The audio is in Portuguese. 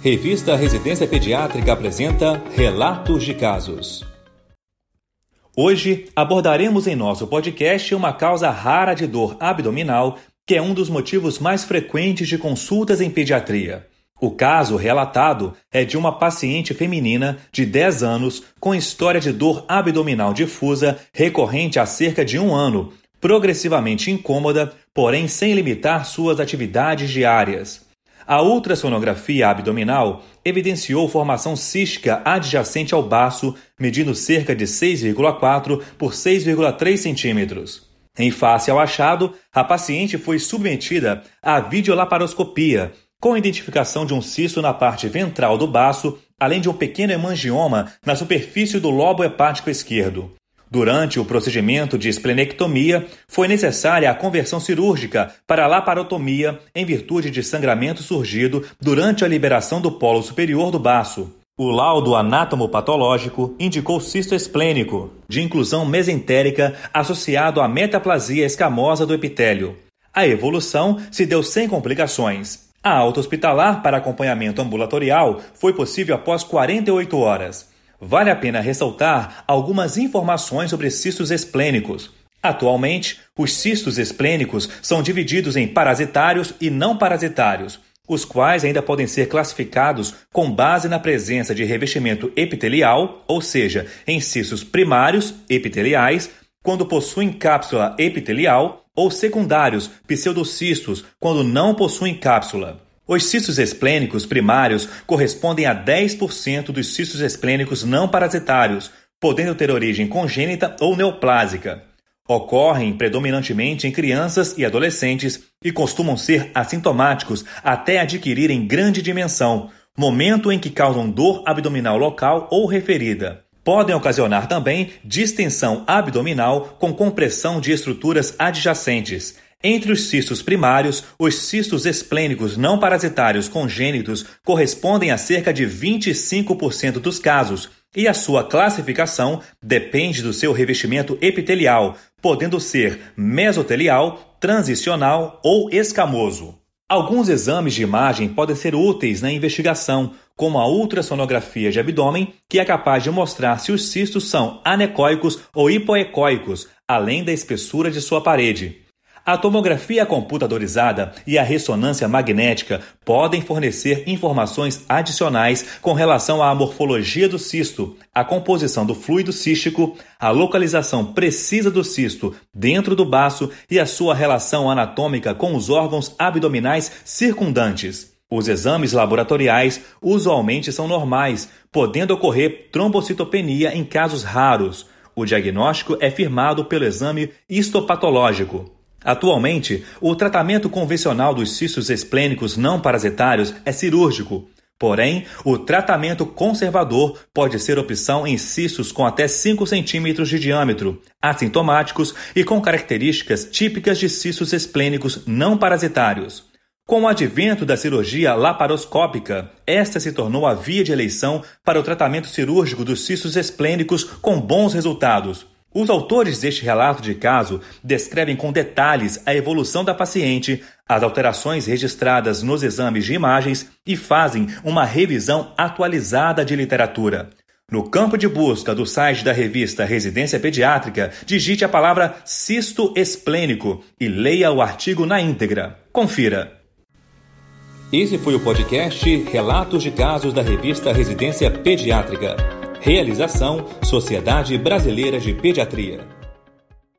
Revista Residência Pediátrica apresenta Relatos de Casos. Hoje abordaremos em nosso podcast uma causa rara de dor abdominal, que é um dos motivos mais frequentes de consultas em pediatria. O caso relatado é de uma paciente feminina de 10 anos com história de dor abdominal difusa recorrente há cerca de um ano, progressivamente incômoda, porém sem limitar suas atividades diárias. A ultrassonografia abdominal evidenciou formação cística adjacente ao baço, medindo cerca de 6,4 por 6,3 centímetros. Em face ao achado, a paciente foi submetida à videolaparoscopia, com identificação de um cisto na parte ventral do baço, além de um pequeno hemangioma na superfície do lobo hepático esquerdo. Durante o procedimento de esplenectomia, foi necessária a conversão cirúrgica para laparotomia em virtude de sangramento surgido durante a liberação do polo superior do baço. O laudo anátomo-patológico indicou cisto esplênico, de inclusão mesentérica associado à metaplasia escamosa do epitélio. A evolução se deu sem complicações a alta hospitalar para acompanhamento ambulatorial foi possível após 48 horas. Vale a pena ressaltar algumas informações sobre cistos esplênicos. Atualmente, os cistos esplênicos são divididos em parasitários e não parasitários, os quais ainda podem ser classificados com base na presença de revestimento epitelial, ou seja, em cistos primários epiteliais, quando possuem cápsula epitelial, ou secundários, pseudocistos, quando não possuem cápsula. Os cistos esplênicos primários correspondem a 10% dos cistos esplênicos não parasitários, podendo ter origem congênita ou neoplásica. Ocorrem predominantemente em crianças e adolescentes e costumam ser assintomáticos até adquirirem grande dimensão, momento em que causam dor abdominal local ou referida. Podem ocasionar também distensão abdominal com compressão de estruturas adjacentes. Entre os cistos primários, os cistos esplênicos não parasitários congênitos correspondem a cerca de 25% dos casos, e a sua classificação depende do seu revestimento epitelial, podendo ser mesotelial, transicional ou escamoso. Alguns exames de imagem podem ser úteis na investigação, como a ultrassonografia de abdômen, que é capaz de mostrar se os cistos são anecoicos ou hipoecoicos, além da espessura de sua parede. A tomografia computadorizada e a ressonância magnética podem fornecer informações adicionais com relação à morfologia do cisto, a composição do fluido cístico, a localização precisa do cisto dentro do baço e a sua relação anatômica com os órgãos abdominais circundantes. Os exames laboratoriais usualmente são normais, podendo ocorrer trombocitopenia em casos raros. O diagnóstico é firmado pelo exame histopatológico. Atualmente, o tratamento convencional dos cistos esplênicos não parasitários é cirúrgico. Porém, o tratamento conservador pode ser opção em cistos com até 5 centímetros de diâmetro, assintomáticos e com características típicas de cistos esplênicos não parasitários. Com o advento da cirurgia laparoscópica, esta se tornou a via de eleição para o tratamento cirúrgico dos cistos esplênicos com bons resultados. Os autores deste relato de caso descrevem com detalhes a evolução da paciente, as alterações registradas nos exames de imagens e fazem uma revisão atualizada de literatura. No campo de busca do site da revista Residência Pediátrica, digite a palavra cisto esplênico e leia o artigo na íntegra. Confira. Esse foi o podcast Relatos de Casos da revista Residência Pediátrica. Realização Sociedade Brasileira de Pediatria.